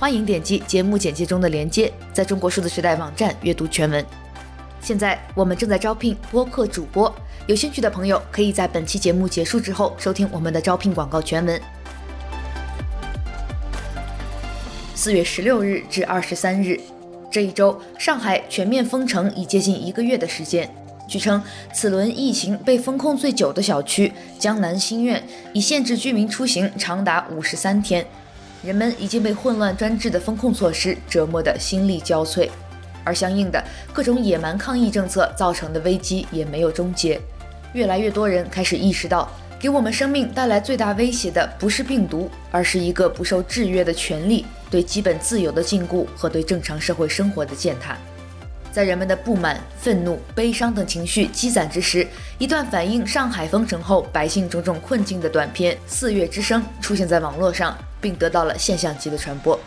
欢迎点击节目简介中的链接，在中国数字时代网站阅读全文。现在我们正在招聘播客主播，有兴趣的朋友可以在本期节目结束之后收听我们的招聘广告全文。四月十六日至二十三日，这一周上海全面封城已接近一个月的时间。据称，此轮疫情被封控最久的小区江南新苑已限制居民出行长达五十三天，人们已经被混乱专制的封控措施折磨得心力交瘁，而相应的各种野蛮抗议政策造成的危机也没有终结。越来越多人开始意识到，给我们生命带来最大威胁的不是病毒，而是一个不受制约的权力对基本自由的禁锢和对正常社会生活的践踏。在人们的不满、愤怒、悲伤等情绪积攒之时，一段反映上海封城后百姓种种困境的短片《四月之声》出现在网络上，并得到了现象级的传播。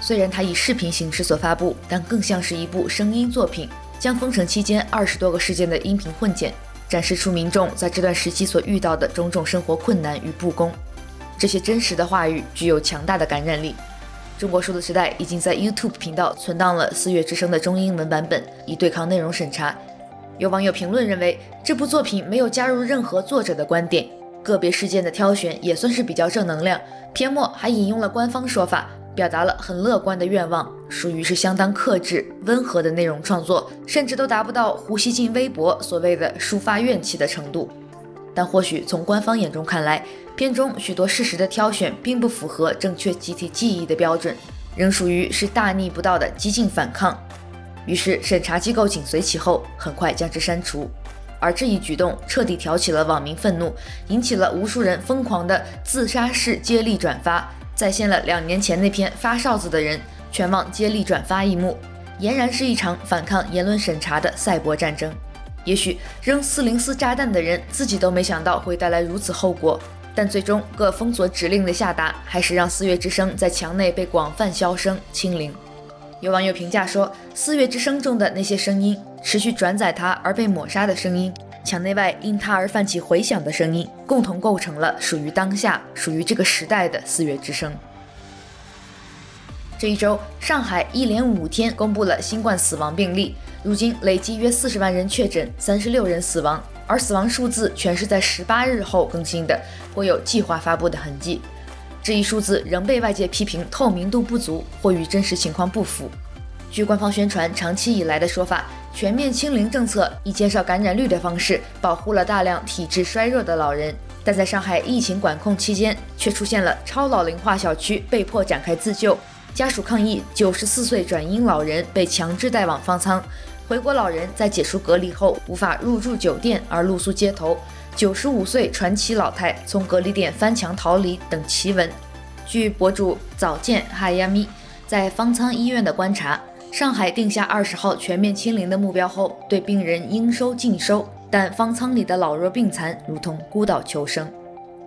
虽然它以视频形式所发布，但更像是一部声音作品，将封城期间二十多个事件的音频混剪，展示出民众在这段时期所遇到的种种生活困难与不公。这些真实的话语具有强大的感染力。中国数字时代已经在 YouTube 频道存档了《四月之声》的中英文版本，以对抗内容审查。有网友评论认为，这部作品没有加入任何作者的观点，个别事件的挑选也算是比较正能量。篇末还引用了官方说法，表达了很乐观的愿望，属于是相当克制、温和的内容创作，甚至都达不到胡锡进微博所谓的抒发怨气的程度。但或许从官方眼中看来，片中许多事实的挑选并不符合正确集体记忆的标准，仍属于是大逆不道的激进反抗。于是审查机构紧随其后，很快将之删除。而这一举动彻底挑起了网民愤怒，引起了无数人疯狂的自杀式接力转发，再现了两年前那篇发哨子的人全网接力转发一幕，俨然是一场反抗言论审查的赛博战争。也许扔四零四炸弹的人自己都没想到会带来如此后果，但最终各封锁指令的下达，还是让四月之声在墙内被广泛销声清零。有网友评价说，四月之声中的那些声音，持续转载它而被抹杀的声音，墙内外因它而泛起回响的声音，共同构成了属于当下、属于这个时代的四月之声。这一周，上海一连五天公布了新冠死亡病例。如今累计约四十万人确诊，三十六人死亡，而死亡数字全是在十八日后更新的，或有计划发布的痕迹。这一数字仍被外界批评透明度不足，或与真实情况不符。据官方宣传，长期以来的说法，全面清零政策以减少感染率的方式保护了大量体质衰弱的老人，但在上海疫情管控期间，却出现了超老龄化小区被迫展开自救，家属抗议九十四岁转阴老人被强制带往方舱。回国老人在解除隔离后无法入住酒店而露宿街头，九十五岁传奇老太从隔离点翻墙逃离等奇闻。据博主早见哈亚咪在方舱医院的观察，上海定下二十号全面清零的目标后，对病人应收尽收，但方舱里的老弱病残如同孤岛求生。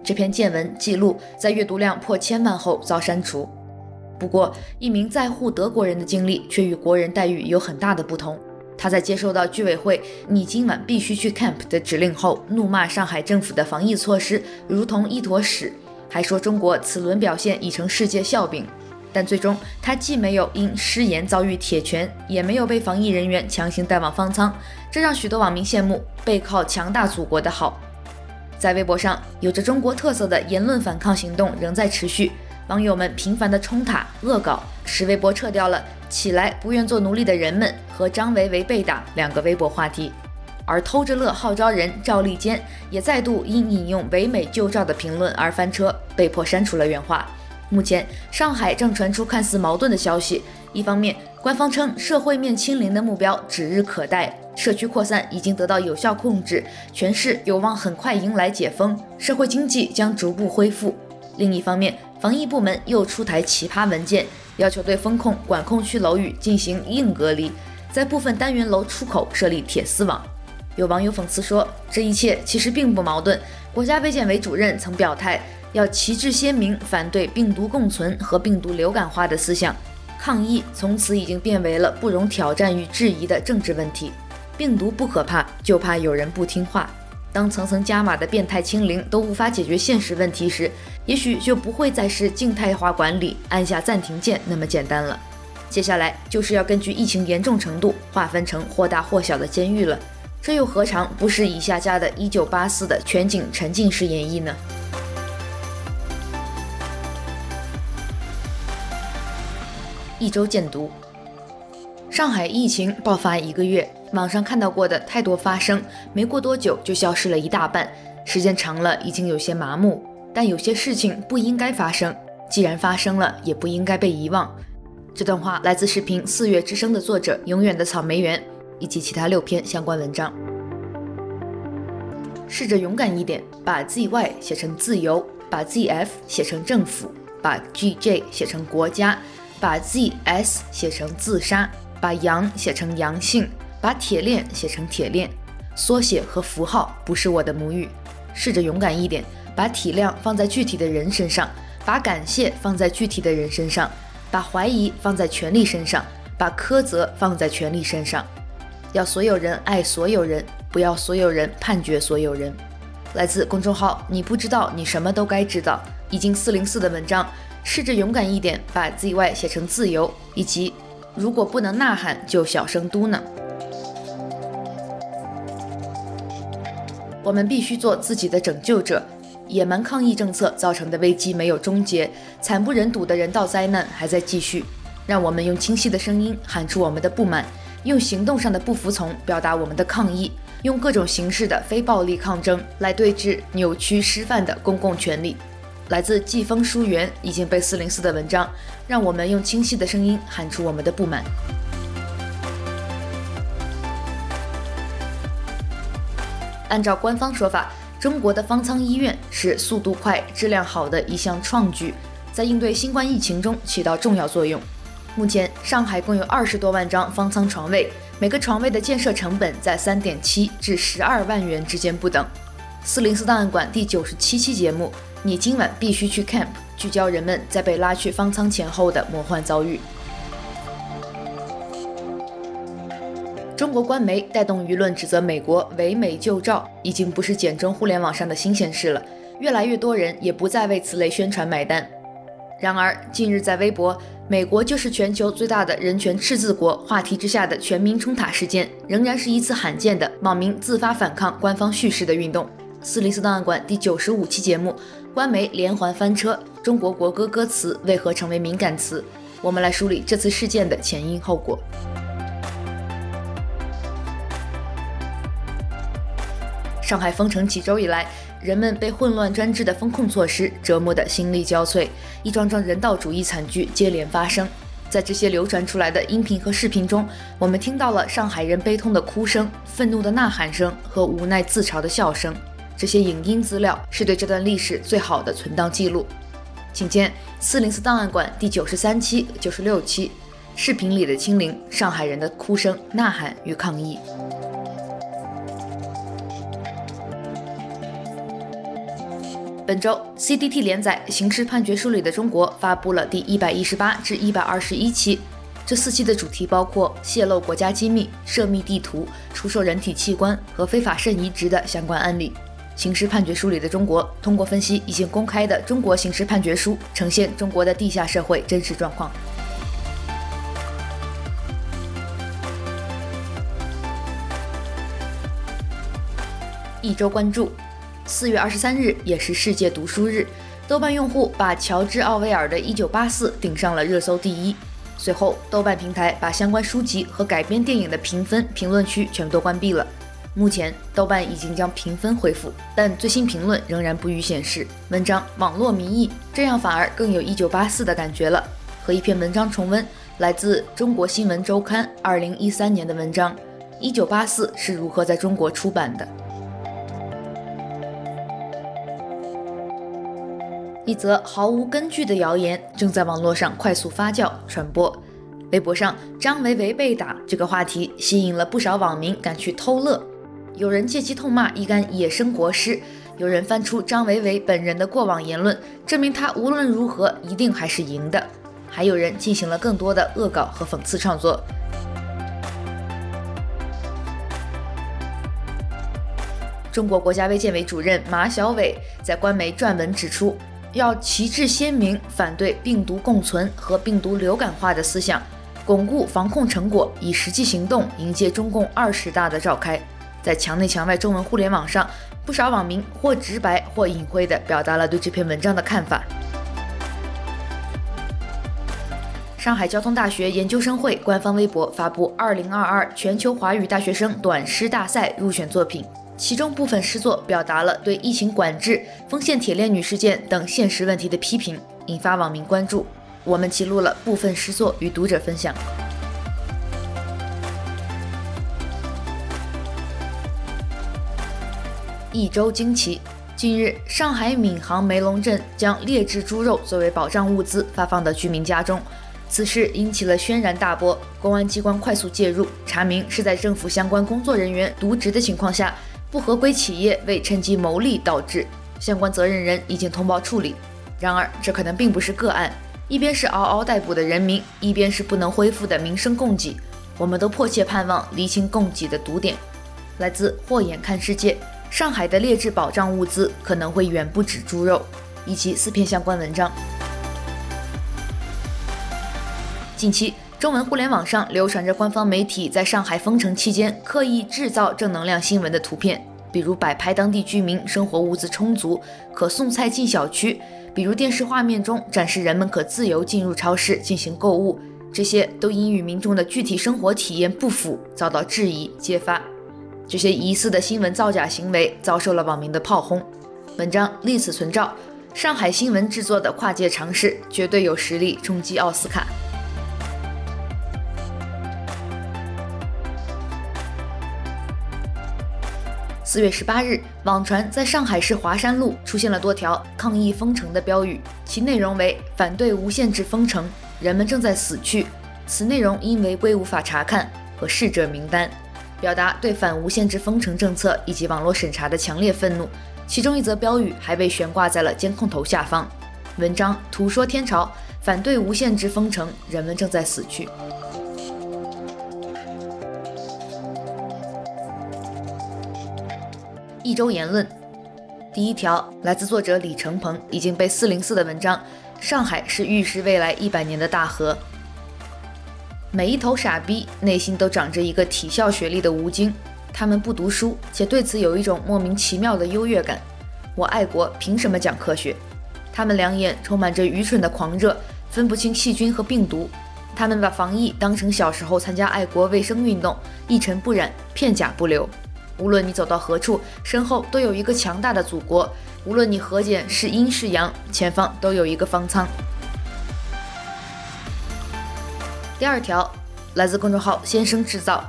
这篇见闻记录在阅读量破千万后遭删除。不过，一名在沪德国人的经历却与国人待遇有很大的不同。他在接受到居委会“你今晚必须去 camp” 的指令后，怒骂上海政府的防疫措施如同一坨屎，还说中国此轮表现已成世界笑柄。但最终，他既没有因失言遭遇铁拳，也没有被防疫人员强行带往方舱，这让许多网民羡慕背靠强大祖国的好。在微博上，有着中国特色的言论反抗行动仍在持续。网友们频繁的冲塔恶搞，使微博撤掉了“起来，不愿做奴隶的人们”和“张维为被打”两个微博话题，而偷着乐号召人赵立坚也再度因引用唯美旧照的评论而翻车，被迫删除了原话。目前，上海正传出看似矛盾的消息：一方面，官方称社会面清零的目标指日可待，社区扩散已经得到有效控制，全市有望很快迎来解封，社会经济将逐步恢复。另一方面，防疫部门又出台奇葩文件，要求对封控管控区楼宇进行硬隔离，在部分单元楼出口设立铁丝网。有网友讽刺说，这一切其实并不矛盾。国家卫健委主任曾表态，要旗帜鲜明反对病毒共存和病毒流感化的思想。抗疫从此已经变为了不容挑战与质疑的政治问题。病毒不可怕，就怕有人不听话。当层层加码的变态清零都无法解决现实问题时，也许就不会再是静态化管理，按下暂停键那么简单了。接下来就是要根据疫情严重程度划分成或大或小的监狱了。这又何尝不是以下家的《一九八四》的全景沉浸式演绎呢？一周见读：上海疫情爆发一个月，网上看到过的太多发生，没过多久就消失了一大半。时间长了，已经有些麻木。但有些事情不应该发生，既然发生了，也不应该被遗忘。这段话来自视频《四月之声》的作者永远的草莓园。以及其他六篇相关文章。试着勇敢一点，把 ZY 写成自由，把 ZF 写成政府，把 GJ 写成国家，把 ZS 写成自杀，把阳写成阳性，把铁链写成铁链。缩写和符号不是我的母语。试着勇敢一点，把体谅放在具体的人身上，把感谢放在具体的人身上，把怀疑放在权力身上，把苛责放在权力身上。要所有人爱所有人，不要所有人判决所有人。来自公众号“你不知道，你什么都该知道”，已经四零四的文章，试着勇敢一点，把 ZY 写成自由，以及如果不能呐喊，就小声嘟囔。我们必须做自己的拯救者。野蛮抗议政策造成的危机没有终结，惨不忍睹的人道灾难还在继续。让我们用清晰的声音喊出我们的不满。用行动上的不服从表达我们的抗议，用各种形式的非暴力抗争来对峙扭曲失范的公共权力。来自季风书园已经被四零四的文章，让我们用清晰的声音喊出我们的不满。按照官方说法，中国的方舱医院是速度快、质量好的一项创举，在应对新冠疫情中起到重要作用。目前，上海共有二十多万张方舱床位，每个床位的建设成本在三点七至十二万元之间不等。四零四档案馆第九十七期节目，你今晚必须去 camp，聚焦人们在被拉去方舱前后的魔幻遭遇。中国官媒带动舆论指责美国伪美救赵，已经不是简中互联网上的新鲜事了，越来越多人也不再为此类宣传买单。然而，近日在微博，美国就是全球最大的人权赤字国话题之下的全民冲塔事件，仍然是一次罕见的网民自发反抗官方叙事的运动。四零四档案馆第九十五期节目，官媒连环翻车，中国国歌歌词为何成为敏感词？我们来梳理这次事件的前因后果。上海封城几周以来，人们被混乱专制的封控措施折磨得心力交瘁，一桩桩人道主义惨剧接连发生。在这些流传出来的音频和视频中，我们听到了上海人悲痛的哭声、愤怒的呐喊声和无奈自嘲的笑声。这些影音资料是对这段历史最好的存档记录。请见四零四档案馆第九十三期、九十六期，视频里的清零，上海人的哭声、呐喊与抗议。本周，CDT 连载《刑事判决书里的中国》发布了第一百一十八至一百二十一期。这四期的主题包括泄露国家机密、涉密地图、出售人体器官和非法肾移植的相关案例。《刑事判决书里的中国》通过分析已经公开的中国刑事判决书，呈现中国的地下社会真实状况。一周关注。四月二十三日也是世界读书日，豆瓣用户把乔治·奥威尔的《一九八四》顶上了热搜第一。随后，豆瓣平台把相关书籍和改编电影的评分评论区全部都关闭了。目前，豆瓣已经将评分恢复，但最新评论仍然不予显示。文章网络民意，这样反而更有一九八四的感觉了。和一篇文章重温，来自中国新闻周刊二零一三年的文章《一九八四是如何在中国出版的》。一则毫无根据的谣言正在网络上快速发酵传播。微博上“张维维被打”这个话题吸引了不少网民赶去偷乐，有人借机痛骂一干野生国师，有人翻出张维维本人的过往言论，证明他无论如何一定还是赢的，还有人进行了更多的恶搞和讽刺创作。中国国家卫健委主任马晓伟在官媒撰文指出，要旗帜鲜明反对病毒共存和病毒流感化的思想，巩固防控成果，以实际行动迎接中共二十大的召开。在墙内墙外中文互联网上，不少网民或直白或隐晦地表达了对这篇文章的看法。上海交通大学研究生会官方微博发布二零二二全球华语大学生短诗大赛入选作品。其中部分诗作表达了对疫情管制、丰县铁链女事件等现实问题的批评，引发网民关注。我们记录了部分诗作与读者分享。一周惊奇：近日，上海闵行梅陇镇将劣质猪肉作为保障物资发放到居民家中，此事引起了轩然大波。公安机关快速介入，查明是在政府相关工作人员渎职的情况下。不合规企业为趁机牟利导致，相关责任人已经通报处理。然而，这可能并不是个案，一边是嗷嗷待哺的人民，一边是不能恢复的民生供给。我们都迫切盼望厘清供给的堵点。来自《霍眼看世界》，上海的劣质保障物资可能会远不止猪肉，以及四篇相关文章。近期。中文互联网上流传着官方媒体在上海封城期间刻意制造正能量新闻的图片，比如摆拍当地居民生活物资充足，可送菜进小区；比如电视画面中展示人们可自由进入超市进行购物，这些都因与民众的具体生活体验不符，遭到质疑揭发。这些疑似的新闻造假行为遭受了网民的炮轰。文章历此存照，上海新闻制作的跨界尝试绝对有实力冲击奥斯卡。四月十八日，网传在上海市华山路出现了多条抗议封城的标语，其内容为“反对无限制封城，人们正在死去”。此内容因违规无法查看和逝者名单，表达对反无限制封城政策以及网络审查的强烈愤怒。其中一则标语还被悬挂在了监控头下方，文章图说天朝，反对无限制封城，人们正在死去。一周言论，第一条来自作者李成鹏，已经被四零四的文章。上海是预示未来一百年的大河。每一头傻逼内心都长着一个体校学历的吴京，他们不读书，且对此有一种莫名其妙的优越感。我爱国，凭什么讲科学？他们两眼充满着愚蠢的狂热，分不清细菌和病毒。他们把防疫当成小时候参加爱国卫生运动，一尘不染，片甲不留。无论你走到何处，身后都有一个强大的祖国；无论你何检是阴是阳，前方都有一个方舱。第二条来自公众号“先生制造”。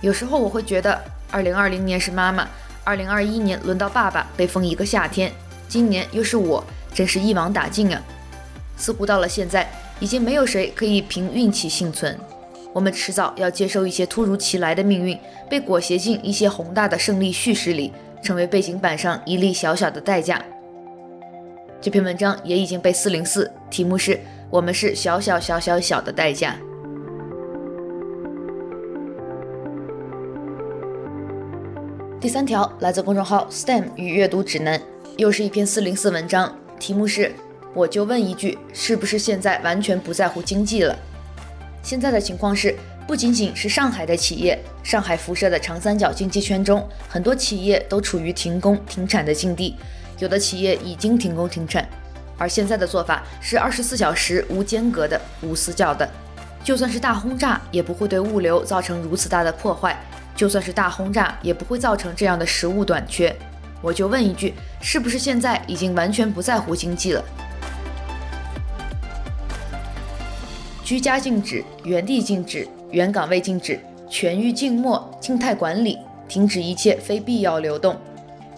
有时候我会觉得，二零二零年是妈妈，二零二一年轮到爸爸被封一个夏天，今年又是我，真是一网打尽啊！似乎到了现在，已经没有谁可以凭运气幸存。我们迟早要接受一些突如其来的命运，被裹挟进一些宏大的胜利叙事里，成为背景板上一粒小小的代价。这篇文章也已经被四零四，题目是“我们是小小小小小的代价”。第三条来自公众号 “STEM 与阅读指南”，又是一篇四零四文章，题目是“我就问一句，是不是现在完全不在乎经济了？”现在的情况是，不仅仅是上海的企业，上海辐射的长三角经济圈中，很多企业都处于停工停产的境地，有的企业已经停工停产。而现在的做法是二十四小时无间隔的、无死角的，就算是大轰炸，也不会对物流造成如此大的破坏；就算是大轰炸，也不会造成这样的食物短缺。我就问一句，是不是现在已经完全不在乎经济了？居家禁止，原地禁止，原岗位禁止，全域静默、静态管理，停止一切非必要流动。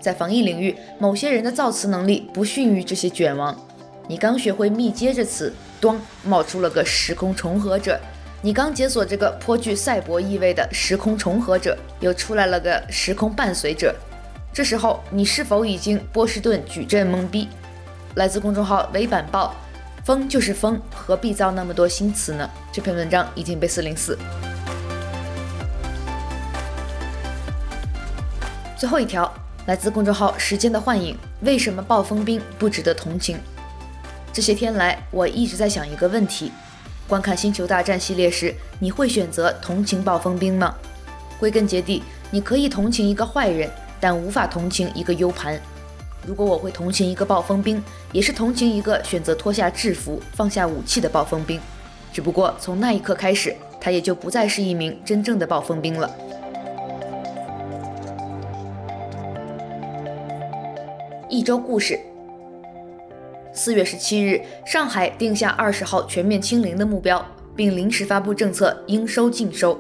在防疫领域，某些人的造词能力不逊于这些卷王，你刚学会密接这词，咣，冒出了个时空重合者。你刚解锁这个颇具赛博意味的时空重合者，又出来了个时空伴随者。这时候，你是否已经波士顿矩阵懵逼？来自公众号微板报，风就是风，何必造那么多新词呢？这篇文章已经被四零四。最后一条，来自公众号时间的幻影，为什么暴风兵不值得同情？这些天来，我一直在想一个问题：观看《星球大战》系列时，你会选择同情暴风兵吗？归根结底，你可以同情一个坏人。但无法同情一个 U 盘。如果我会同情一个暴风兵，也是同情一个选择脱下制服、放下武器的暴风兵。只不过从那一刻开始，他也就不再是一名真正的暴风兵了。一周故事：四月十七日，上海定下二十号全面清零的目标，并临时发布政策，应收尽收。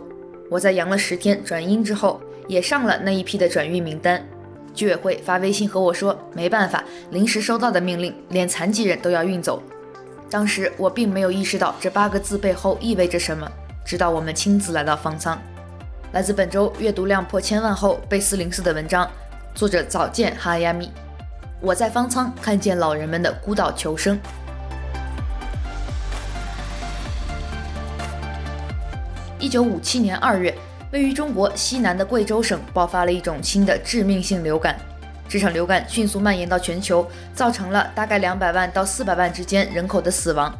我在阳了十天转阴之后。也上了那一批的转运名单，居委会发微信和我说，没办法，临时收到的命令，连残疾人都要运走。当时我并没有意识到这八个字背后意味着什么，直到我们亲自来到方舱。来自本周阅读量破千万后被四零四的文章，作者早见哈亚米。我在方舱看见老人们的孤岛求生。一九五七年二月。位于中国西南的贵州省爆发了一种新的致命性流感，这场流感迅速蔓延到全球，造成了大概两百万到四百万之间人口的死亡。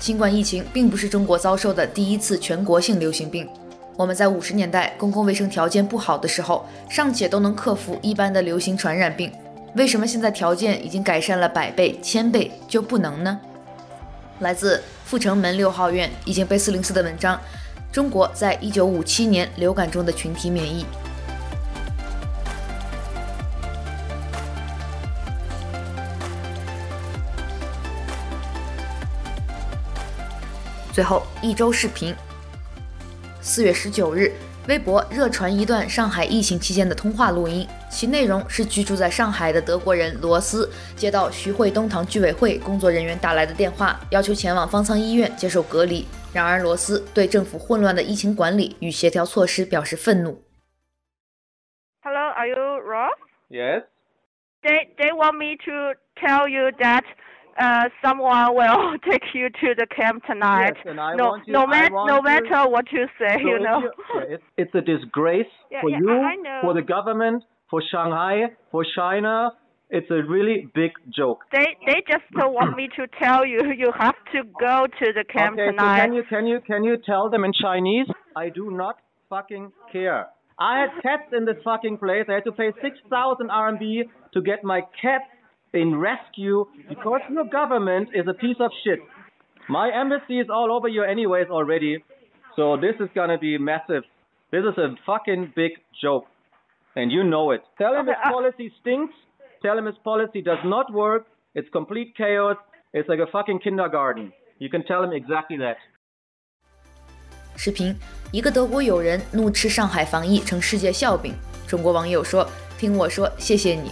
新冠疫情并不是中国遭受的第一次全国性流行病。我们在五十年代公共卫生条件不好的时候，尚且都能克服一般的流行传染病，为什么现在条件已经改善了百倍、千倍就不能呢？来自阜成门六号院已经被四零四的文章。中国在一九五七年流感中的群体免疫。最后一周视频。四月十九日，微博热传一段上海疫情期间的通话录音，其内容是居住在上海的德国人罗斯接到徐汇东塘居委会工作人员打来的电话，要求前往方舱医院接受隔离。然而，罗斯对政府混乱的疫情管理与协调措施表示愤怒。Hello, are you Ross? Yes. They they want me to tell you that, uh, someone will take you to the camp tonight. Yes, and I no, you, no, ma- no matter what you say, so you know. You, it's, it's a disgrace Yeah, for yeah, you, for the government, for Shanghai, for China. It's a really big joke. They they just don't want me to tell you you have to go to the camp okay, tonight. so can you can you can you tell them in Chinese? I do not fucking care. I had cats in this fucking place. I had to pay six thousand RMB to get my cat in rescue because your government is a piece of shit. My embassy is all over you anyways already. So this is gonna be massive. This is a fucking big joke. And you know it. Tell him Okay, his uh- policy stinks. Tell him his policy does not work. It's complete chaos. It's like a fucking kindergarten. You can tell him exactly that. 视频：一个德国友人怒斥上海防疫成世界笑柄，中国网友说：“听我说，谢谢你。”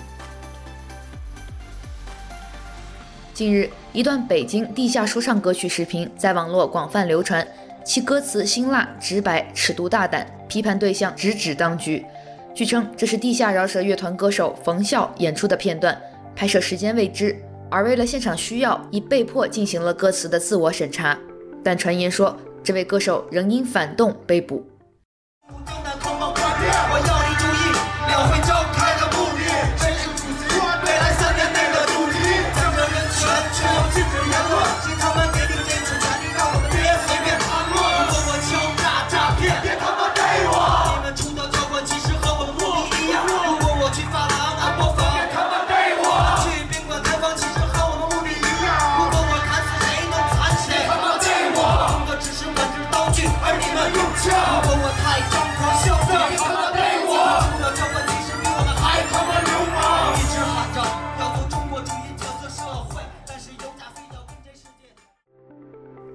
近日，一段北京地下说唱歌曲视频在网络广泛流传，其歌词辛辣直白、尺度大胆，批判对象直指当局。据称，这是地下饶舌乐团歌手冯笑演出的片段，拍摄时间未知，而为了现场需要，已被迫进行了歌词的自我审查。但传言说，这位歌手仍因反动被捕。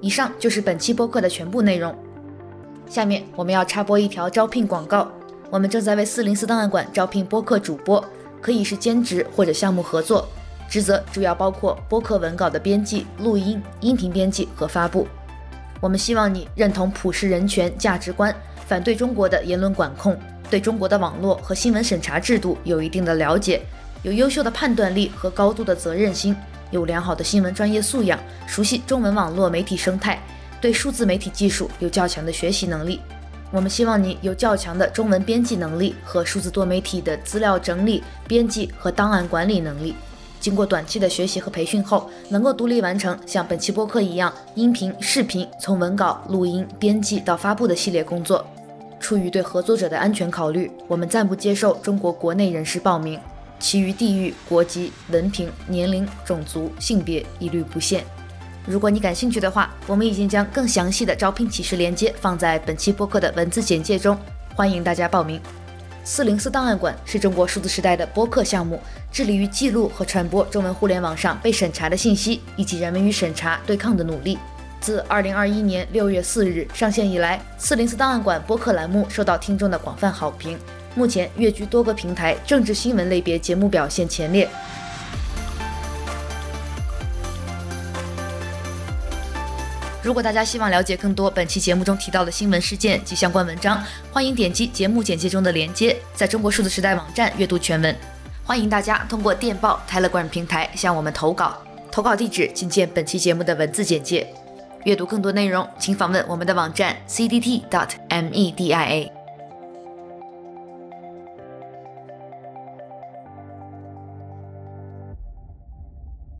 以上就是本期播客的全部内容。下面我们要插播一条招聘广告，我们正在为四零四档案馆招聘播客主播，可以是兼职或者项目合作。职责主要包括播客文稿的编辑、录音、音频编辑和发布。我们希望你认同普世人权价值观，反对中国的言论管控，对中国的网络和新闻审查制度有一定的了解，有优秀的判断力和高度的责任心，有良好的新闻专业素养，熟悉中文网络媒体生态，对数字媒体技术有较强的学习能力。我们希望你有较强的中文编辑能力和数字多媒体的资料整理、编辑和档案管理能力。经过短期的学习和培训后，能够独立完成像本期播客一样音频、视频从文稿、录音、编辑到发布的系列工作。出于对合作者的安全考虑，我们暂不接受中国国内人士报名，其余地域、国籍、文凭、年龄、种族、性别一律不限。如果你感兴趣的话，我们已经将更详细的招聘启事链接放在本期播客的文字简介中，欢迎大家报名。四零四档案馆是中国数字时代的播客项目，致力于记录和传播中文互联网上被审查的信息，以及人们与审查对抗的努力。自二零二一年六月四日上线以来，四零四档案馆播客栏目受到听众的广泛好评，目前跃居多个平台政治新闻类别节目表现前列。如果大家希望了解更多本期节目中提到的新闻事件及相关文章，欢迎点击节目简介中的链接，在中国数字时代网站阅读全文。欢迎大家通过电报 Telegram 平台向我们投稿，投稿地址请见本期节目的文字简介。阅读更多内容，请访问我们的网站 cdt.media。